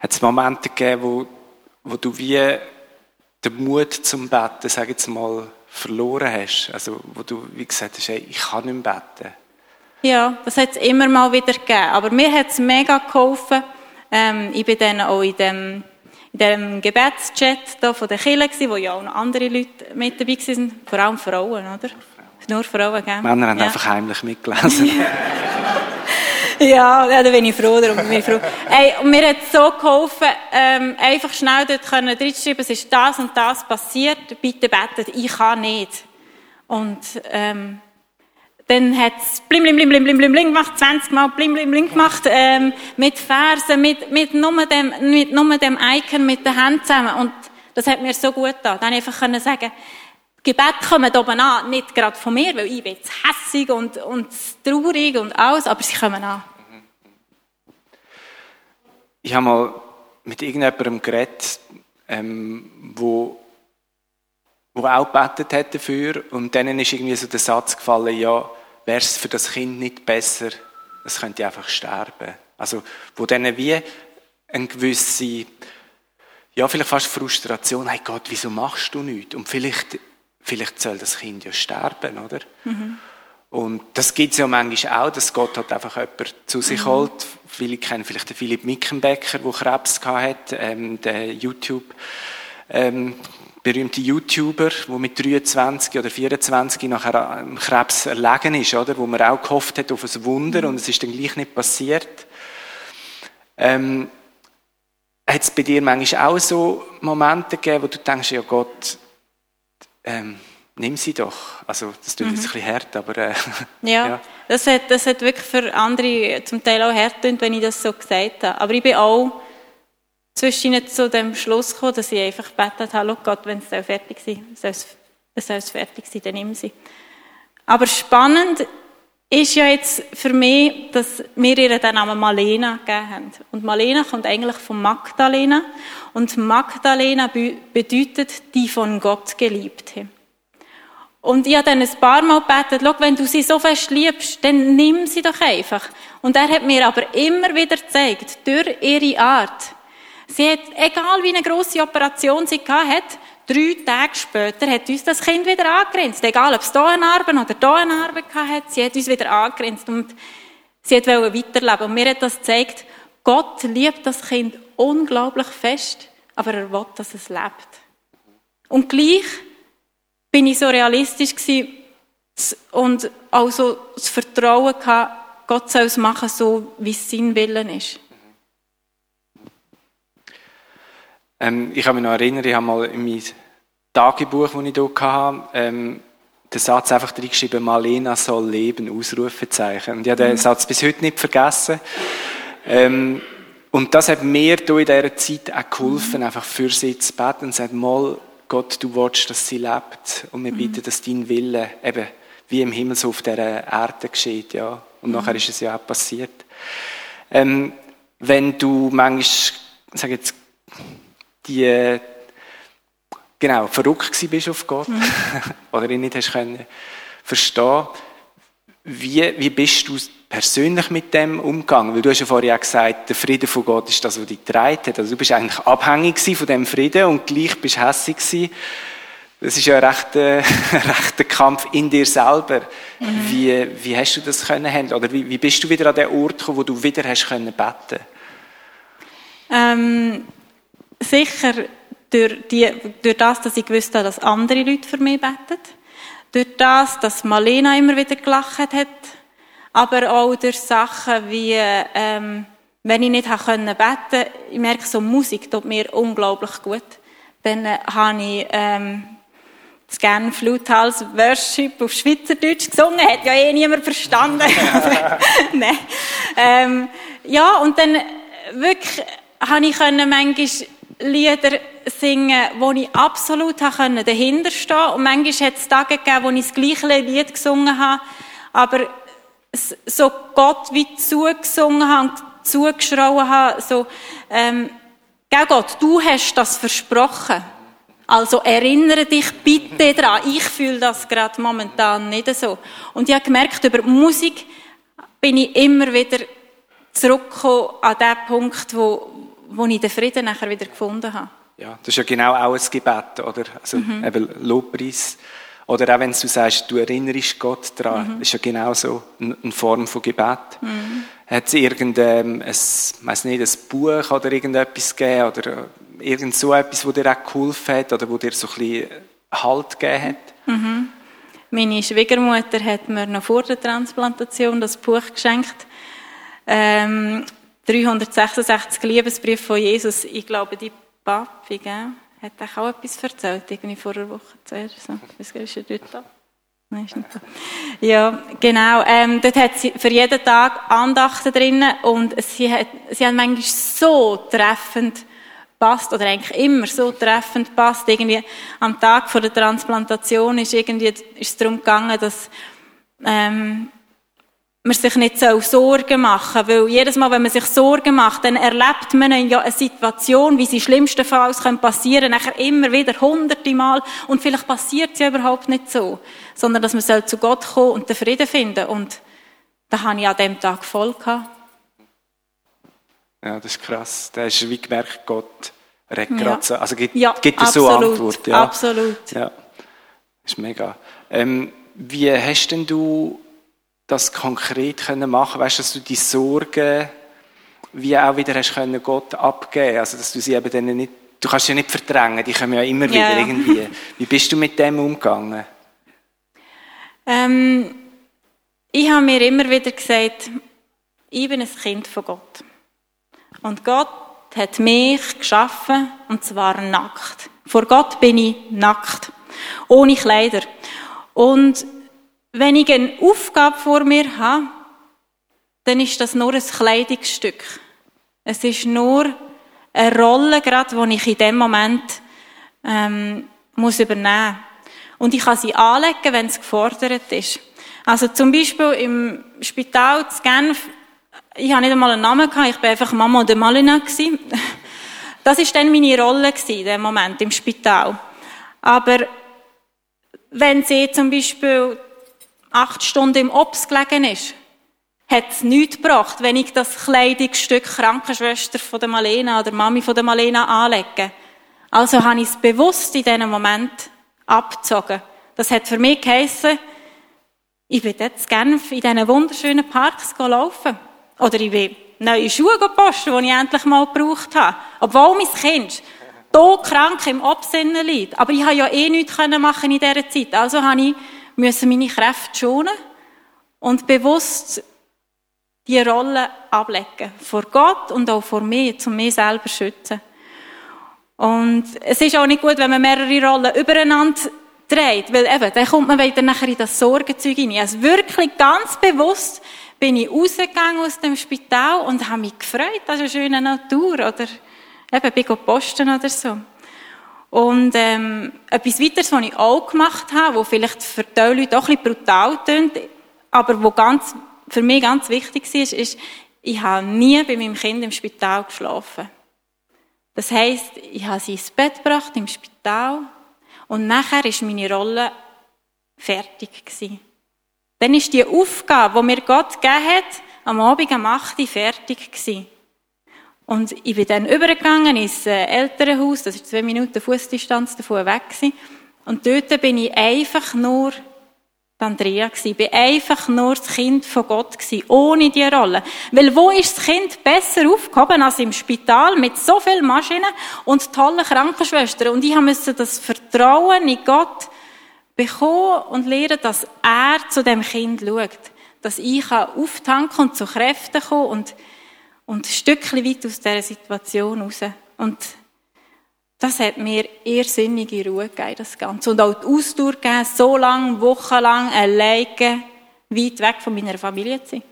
Hat es Momente gegeben, wo, wo du wie den Mut zum Betten, sag jetzt mal, verloren hast? Also, wo du wie gesagt hast, hey, ich kann nicht mehr beten. Ja, das hat es immer mal wieder gegeben. Aber mir hat es mega geholfen. Ähm, ich bin dann auch in dem, in dem Gebetschat da von der Kirche, wo ja auch noch andere Leute mit dabei waren. Vor allem Frauen, oder? Nur Frauen, gell? Männer haben ja. einfach heimlich mitgelesen. ja, ja, da bin ich froh darum. Bin ich froh. Hey, und mir hat so geholfen, ähm, einfach schnell dort können reinschreiben, es ist das und das passiert, bitte betet, ich kann nicht. Und, ähm, dann hat es blim, blim, blim, blim, blim, blim, blim gemacht, 20 Mal blim, blim, blim gemacht, ähm, mit Fersen, mit, mit nur dem, mit nur dem Icon, mit den Händen zusammen. Und das hat mir so gut getan. Dann einfach können sagen, Gebet kommen oben an, nicht gerade von mir, weil ich bin jetzt hässig und, und traurig und alles, aber sie kommen an. Ich habe mal mit irgendjemandem geredet, ähm, wo, wo auch gebetet hat dafür und denen ist irgendwie so der Satz gefallen, ja, wäre es für das Kind nicht besser, es könnte einfach sterben. Also, wo denen wie eine gewisse, ja, vielleicht fast Frustration, hey Gott, wieso machst du nichts? Und vielleicht vielleicht soll das Kind ja sterben, oder? Mhm. Und das gibt es ja manchmal auch, dass Gott hat einfach jemanden zu sich mhm. holt. Viele kennen vielleicht den Philipp Mickenbecker, der Krebs hatte, ähm, der YouTube, ähm, berühmte YouTuber, der mit 23 oder 24 nachher am Krebs erlegen ist, oder? Wo man auch gehofft hat auf ein Wunder mhm. und es ist dann gleich nicht passiert. Ähm, hat es bei dir manchmal auch so Momente gegeben, wo du denkst, ja Gott, ähm, nimm sie doch. Also das tut mhm. jetzt ein bisschen hart, aber äh, ja, ja, Das, hat, das hat wirklich für andere zum Teil auch hart getan, wenn ich das so gesagt habe. Aber ich bin auch zwischen zu dem Schluss gekommen, dass ich einfach gebetet habe, Gott, wenn es fertig sein soll es fertig sein, dann nimm sie. Aber spannend ist ja jetzt für mich, dass wir ihr den Namen Malena gegeben haben. Und Malena kommt eigentlich von Magdalena. Und Magdalena bedeutet die von Gott Geliebte. Und ich habe dann ein paar Mal gebetet, schau, wenn du sie so fest liebst, dann nimm sie doch einfach. Und er hat mir aber immer wieder gezeigt, durch ihre Art, sie hat, egal wie eine grosse Operation sie hat, Drei Tage später hat uns das Kind wieder angegrenzt. Egal, ob es hier eine Narbe oder hier eine Narbe hat, sie hat uns wieder angegrenzt und sie hat weiterleben. Und mir hat das gezeigt, Gott liebt das Kind unglaublich fest, aber er will, dass es lebt. Und gleich bin ich so realistisch gewesen und auch so das Vertrauen gehabt, Gott soll es machen, so wie es sein Willen ist. Ähm, ich kann mich noch erinnern, ich habe mal in meinem Tagebuch, das ich hier hatte, ähm, den Satz einfach reingeschrieben, Malena soll leben, Ausrufezeichen. Und ich habe den mhm. Satz bis heute nicht vergessen. Ähm, und das hat mir in dieser Zeit auch geholfen, einfach für sie zu beten und sagen, mal, Gott, du willst, dass sie lebt. Und wir mhm. bitten, dass dein Wille eben wie im Himmel so auf dieser Erde geschieht, ja. Und mhm. nachher ist es ja auch passiert. Ähm, wenn du manchmal, sag jetzt, die, genau, verrückt gewesen bist auf Gott, mhm. oder ihn nicht hast können verstehen, wie, wie bist du persönlich mit dem umgegangen? Weil du hast ja vorher auch gesagt, der Friede von Gott ist das, was dich getragen hat. Also du bist eigentlich abhängig von dem Frieden und gleich bist du hässig gewesen. Das ist ja ein rechter, rechter Kampf in dir selber. Mhm. Wie, wie hast du das können handeln? Oder wie, wie bist du wieder an den Ort gekommen, wo du wieder hast können beten? Ähm, sicher durch, die, durch das, dass ich gewusst habe, dass andere Leute für mich beten. Durch das, dass Malena immer wieder gelacht hat. Aber auch durch Sachen wie, ähm, wenn ich nicht beten konnte, ich merke, so Musik tut mir unglaublich gut. Dann äh, habe ich, ähm, das gerne Fluthals Worship auf Schweizerdeutsch gesungen, hat ja eh niemand verstanden. Nein. Ähm, ja, und dann wirklich habe ich können manchmal Lieder singen, wo ich absolut können dahinter stehen Und manchmal hat es Tage gegeben, wo ich das gleiche Lied gesungen habe, aber so Gott wie zugesungen habe und zugeschrauen habe, so, ähm, Gell Gott, du hast das versprochen. Also erinnere dich bitte daran. Ich fühle das gerade momentan nicht so. Und ich habe gemerkt, über Musik bin ich immer wieder zurückgekommen an den Punkt, wo, wo ich den Frieden nachher wieder gefunden habe. Ja, das ist ja genau auch ein Gebet, oder? Also mhm. eben Lobpreis. Oder auch wenn du sagst, du erinnerst Gott daran, mhm. ist ja genau so eine Form von Gebet. Mhm. Hat es irgendein, weiß nicht, ein Buch oder irgendetwas gegeben oder irgend so etwas, wo dir auch geholfen hat oder wo dir so ein bisschen Halt gegeben hat? Mhm. Meine Schwiegermutter hat mir noch vor der Transplantation das Buch geschenkt. Ähm, 366 Liebesbriefe von Jesus. Ich glaube, die Papi, gell, hat auch etwas erzählt, irgendwie vor einer Woche zuerst. So. Was ist er dort da? Nein, ist nicht da. Ja, genau. Ähm, dort hat sie für jeden Tag Andachten drinnen und sie hat, sie haben manchmal so treffend passt oder eigentlich immer so treffend passt. Irgendwie am Tag vor der Transplantation ist irgendwie ist es darum gegangen, dass ähm, man sich nicht so Sorgen machen weil jedes Mal, wenn man sich Sorgen macht, dann erlebt man ja eine Situation, wie sie schlimmstenfalls passieren können, nachher immer wieder hunderte Mal und vielleicht passiert sie ja überhaupt nicht so, sondern dass man soll zu Gott kommen und den Frieden finden und da habe ich an dem Tag voll gehabt. Ja, das ist krass. Da hast du wie gemerkt, Gott redet ja. gerade so. Also gibt, ja, gibt es so Antwort. Ja, absolut. Ja, das ist mega. Ähm, wie hast denn du das konkret können machen Weißt du, dass du die Sorgen wie auch wieder hast können Gott abgeben Also, dass du sie eben dann nicht, du kannst sie ja nicht verdrängen, die kommen ja immer wieder ja. irgendwie. Wie bist du mit dem umgegangen? Ähm, ich habe mir immer wieder gesagt, ich bin ein Kind von Gott. Und Gott hat mich geschaffen, und zwar nackt. Vor Gott bin ich nackt. Ohne Kleider. Und wenn ich eine Aufgabe vor mir habe, dann ist das nur ein Kleidungsstück. Es ist nur eine Rolle, gerade, die ich in dem Moment ähm, muss übernehmen Und ich kann sie anlegen, wenn es gefordert ist. Also zum Beispiel im Spital zu Genf, ich habe nicht einmal einen Namen gehabt, ich war einfach Mama de Malina. Das war dann meine Rolle in dem Moment im Spital. Aber wenn sie zum Beispiel acht Stunden im Obst gelegen ist, hat es nichts gebracht, wenn ich das Kleidungsstück Krankenschwester von der Malena oder Mami von der Malena anlege. Also habe ich es bewusst in diesem Moment abgezogen. Das hat für mich geheissen, ich will jetzt gerne in diesen wunderschönen Parks laufen. Oder ich will neue Schuhe posten, die ich endlich mal gebraucht habe. Obwohl mein Kind hier krank im Obsinnen liegt. Aber ich habe ja eh nichts machen in dieser Zeit. Also habe ich müssen meine Kräfte schonen und bewusst die Rolle ablegen. Vor Gott und auch vor mir, um mich selber zu schützen. Und es ist auch nicht gut, wenn man mehrere Rollen übereinander dreht, weil eben, dann kommt man wieder nachher in das Sorgenzeug hinein. Also wirklich ganz bewusst bin ich rausgegangen aus dem Spital und habe mich gefreut, das ist eine schöne Natur, oder eben, bin posten oder so. Und ähm, etwas weiteres, was ich auch gemacht habe, wo vielleicht für die Leute auch ein bisschen brutal klingt, aber wo ganz, für mich ganz wichtig ist, ist, ich habe nie bei meinem Kind im Spital geschlafen. Das heisst, ich habe sie ins Bett gebracht im Spital und nachher ist meine Rolle fertig gewesen. Dann ist die Aufgabe, die mir Gott gegeben hat, am Abend um 8 Uhr fertig gewesen. Und ich bin dann übergegangen ins äh, Elternhaus, das ist zwei Minuten Fußdistanz davon weg gewesen. Und dort bin ich einfach nur Andrea gsi. Bin einfach nur das Kind von Gott gsi, ohne die Rolle. Weil wo ist das Kind besser aufgehoben als im Spital mit so vielen Maschinen und tollen Krankenschwestern? Und ich musste das Vertrauen in Gott bekommen und lernen, dass er zu dem Kind schaut. Dass ich auftanken und zu Kräften kommen und und ein Stückchen weit aus dieser Situation raus. Und das hat mir irrsinnige Ruhe gegeben, das Ganze. Und auch die Ausdauer gegeben, so lange, wochenlang alleine, weit weg von meiner Familie zu sein.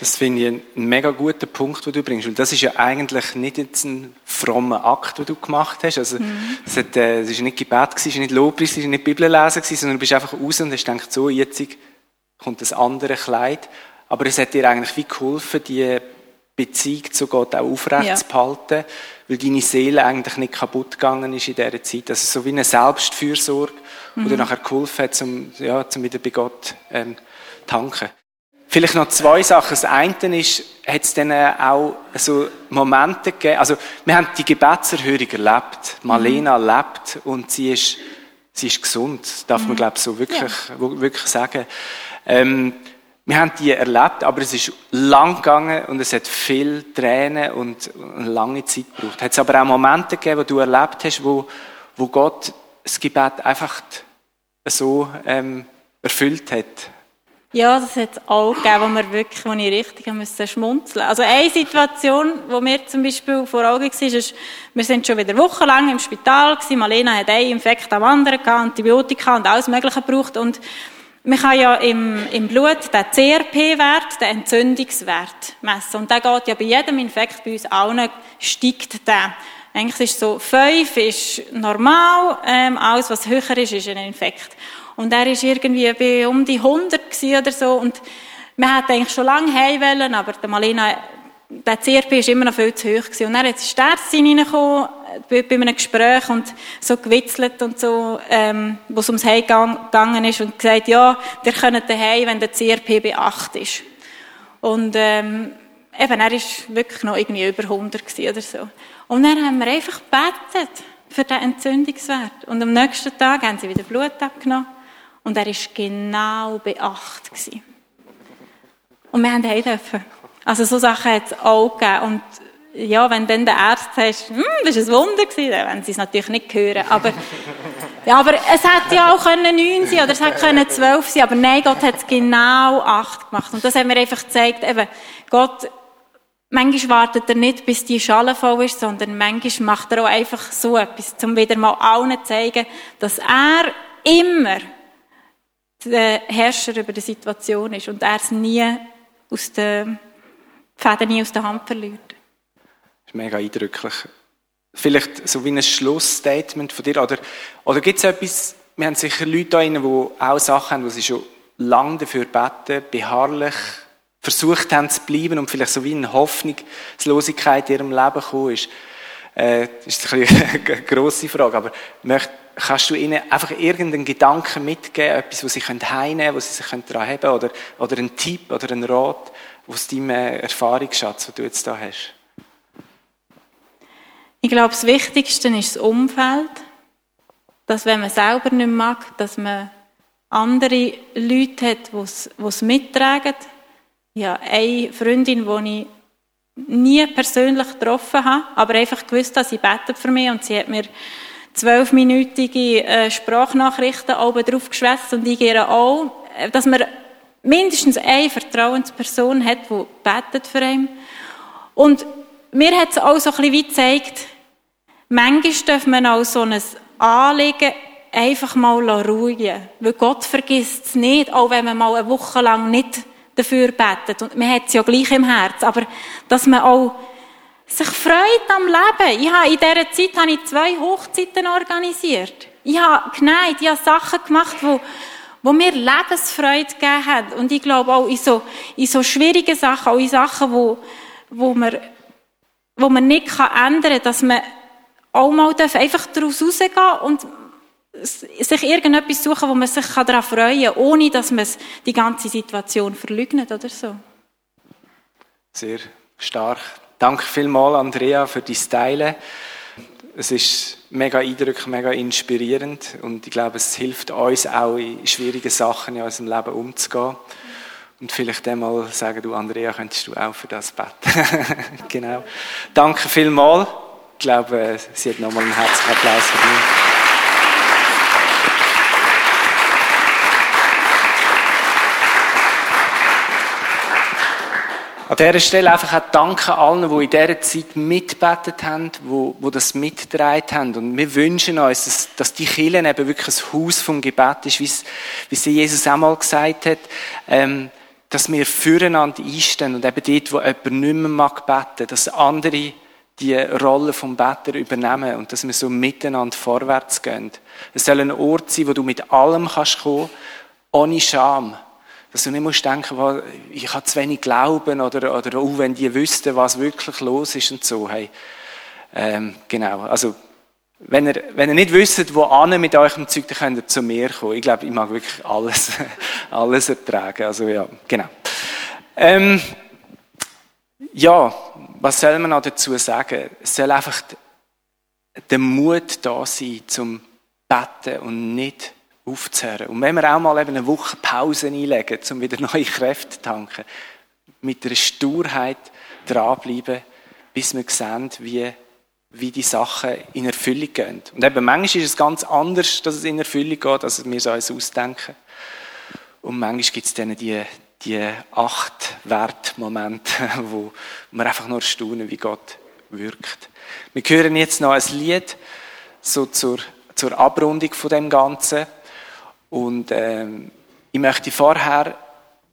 Das finde ich ein mega guter Punkt, den du bringst. Und das ist ja eigentlich nicht jetzt ein frommer Akt, den du gemacht hast. Also, mhm. es, hat, äh, es ist nicht Gebet, es ist nicht Lobpreis, es ist nicht Bibellesen, sondern du bist einfach raus und hast gedacht, so, jetzt kommt das andere Kleid. Aber es hat dir eigentlich wie geholfen, die Beziehung zu Gott auch aufrecht ja. zu behalten, weil deine Seele eigentlich nicht kaputt gegangen ist in dieser Zeit. Also so wie eine Selbstfürsorge, mhm. die dir nachher geholfen hat, um, ja, um wieder bei Gott ähm, tanken. Vielleicht noch zwei Sachen. Das eine ist, hat es dann auch so Momente gegeben, also wir haben die Gebetserhörung erlebt. Marlena mhm. lebt und sie ist, sie ist gesund. Das darf mhm. man, glaube ich, so wirklich, ja. wirklich sagen. Ähm, wir haben die erlebt, aber es ist lang gegangen und es hat viel Tränen und eine lange Zeit gebraucht. Hat es aber auch Momente gegeben, wo du erlebt hast, wo, wo Gott das Gebet einfach so ähm, erfüllt hat? Ja, das hat es auch gegeben, wo, wir wirklich, wo ich richtig musste schmunzeln Also eine Situation, wo mir zum Beispiel vor Augen war, ist, wir sind schon wieder wochenlang im Spital gewesen. Marlena hat einen Infekt am anderen gehabt, Antibiotika und alles Mögliche gebraucht und man kann ja im, im Blut den CRP-Wert, den Entzündungswert messen. Und der geht ja bei jedem Infekt bei uns allen, steigt der. Eigentlich ist so, 5 ist normal, ähm, alles was höher ist, ist ein Infekt. Und er ist irgendwie bei um die 100 oder so. Und man hat eigentlich schon lange heim aber der Malina, der CRP ist immer noch viel zu hoch gewesen. Und dann ist die Ärztin reingekommen, bei, bei einem Gespräch und so gewitzelt und so, ähm, wo es ums Heim gegangen ist und gesagt, ja, der könnt daheim, wenn der CRP bei 8 ist. Und, ähm, eben, er ist wirklich noch irgendwie über 100 oder so. Und dann haben wir einfach gebetet für den Entzündungswert. Und am nächsten Tag haben sie wieder Blut abgenommen und er ist genau bei 8 gewesen. Und wir haben heim dürfen. Also so Sachen hat es auch gegeben. Und ja, wenn dann der Arzt sagt, hm, das war ein Wunder gewesen, dann werden sie es natürlich nicht hören. Aber, ja, aber es hätte ja auch können neun sein oder es hätte können zwölf sein, aber nein, Gott hat es genau acht gemacht. Und das hat mir einfach gezeigt, eben, Gott, manchmal wartet er nicht, bis die Schale voll ist, sondern manchmal macht er auch einfach so etwas, um wieder mal allen zu zeigen, dass er immer der Herrscher über die Situation ist und er es nie aus der Fäden nie aus der Hand verliert ist mega eindrücklich. Vielleicht so wie ein Schlussstatement von dir. Oder, oder gibt es etwas, wir haben sicher Leute da die auch Sachen haben, wo sie schon lange dafür beten, beharrlich versucht haben zu bleiben und vielleicht so wie eine Hoffnungslosigkeit in ihrem Leben gekommen ist. Äh, das ist ein eine grosse Frage, aber möcht, kannst du ihnen einfach irgendeinen Gedanken mitgeben, etwas, wo sie heimnehmen können, wo sie sich daran haben oder, oder einen Tipp oder einen Rat aus deinem Erfahrungsschatz, den du jetzt da hast? Ich glaube, das Wichtigste ist das Umfeld. Dass, wenn man selber nicht mag, dass man andere Leute hat, die es mittragen. Ja, eine Freundin, die ich nie persönlich getroffen habe, aber einfach gewusst, dass sie betet für mich und sie hat mir zwölfminütige äh, Sprachnachrichten oben drauf geschwätzt und ich gehe auch, dass man mindestens eine Vertrauensperson hat, die betet für ihn. Und mir hat es auch so ein bisschen wie gezeigt, Manchmal darf man auch so ein Anliegen einfach mal ruhen Weil Gott vergisst es nicht, auch wenn man mal eine Woche lang nicht dafür betet. Und man hat es ja gleich im Herz. Aber dass man auch sich freut am Leben. Ich habe in dieser Zeit habe ich zwei Hochzeiten organisiert. Ich habe geneigt, ich habe Sachen gemacht, wo, wo mir Lebensfreude gegeben hat. Und ich glaube auch in so, in so schwierigen Sachen, auch in Sachen, wo, wo man, wo man nicht ändern kann, dass man auch mal einfach daraus rausgehen und sich irgendetwas suchen, wo man sich daran freuen kann, ohne dass man die ganze Situation verleugnet oder so. Sehr stark. Danke vielmals, Andrea, für die Teilen. Es ist mega eindrücklich, mega inspirierend und ich glaube, es hilft uns auch in schwierigen Sachen in unserem Leben umzugehen. Und vielleicht einmal sagen, du Andrea, könntest du auch für das beten. genau. Danke vielmals. Ich glaube, sie hat nochmal einen herzlichen Applaus verdient. An dieser Stelle einfach auch danke allen, die in dieser Zeit mitbetet haben, die, die das mitgetragen haben. Und wir wünschen uns, dass, dass die Kirche eben wirklich ein Haus vom Gebet ist, wie es Jesus einmal gesagt hat, ähm, dass wir füreinander einstehen und eben dort, wo jemand nicht mehr mag beten, dass andere die Rolle vom Better übernehmen und dass wir so miteinander vorwärts gehen. Es soll ein Ort sein, wo du mit allem kannst kommen, ohne Scham dass du nicht musst denken, ich habe zu wenig Glauben oder, oder oh, wenn die wüssten, was wirklich los ist und so. Hey, ähm, genau, also wenn ihr, wenn ihr nicht wisst, wo an mit eurem Zeug, dann könnt ihr zu mir kommen. Ich glaube, ich mag wirklich alles, alles ertragen. Also ja, genau. Ähm, ja, was soll man noch dazu sagen? Es soll einfach der Mut da sein, zum Betten und nicht aufzuhören. Und wenn wir auch mal eben eine Woche Pause einlegen, um wieder neue Kräfte zu tanken, mit einer Sturheit dranbleiben, bis wir sehen, wie, wie die Sachen in Erfüllung gehen. Und eben manchmal ist es ganz anders, dass es in Erfüllung geht, als wir es uns ausdenken. Und manchmal gibt es dann die, die acht Wertmomente, wo wir einfach nur staunen, wie Gott wirkt. Wir hören jetzt noch ein Lied, so zur, zur Abrundung von dem Ganzen. Und ähm, ich möchte vorher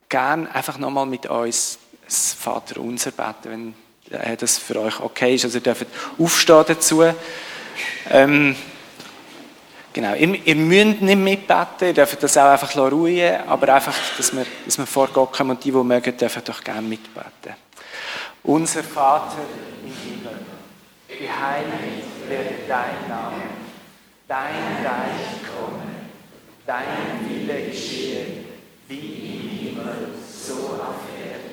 gerne einfach nochmal mit uns das Vater unser beten, wenn das für euch okay ist. Also ihr dürft aufstehen dazu. Ähm, genau, ihr, ihr müsst nicht mitbeten, ihr dürft das auch einfach ruhen aber einfach, dass wir, dass wir vor Gott kommen und die, die mögen, dürfen doch gerne mitbeten. Unser Vater im Himmel, geheiligt werde dein Name, dein Reich komme dein Wille geschehe, wie im Himmel, so auf Erden.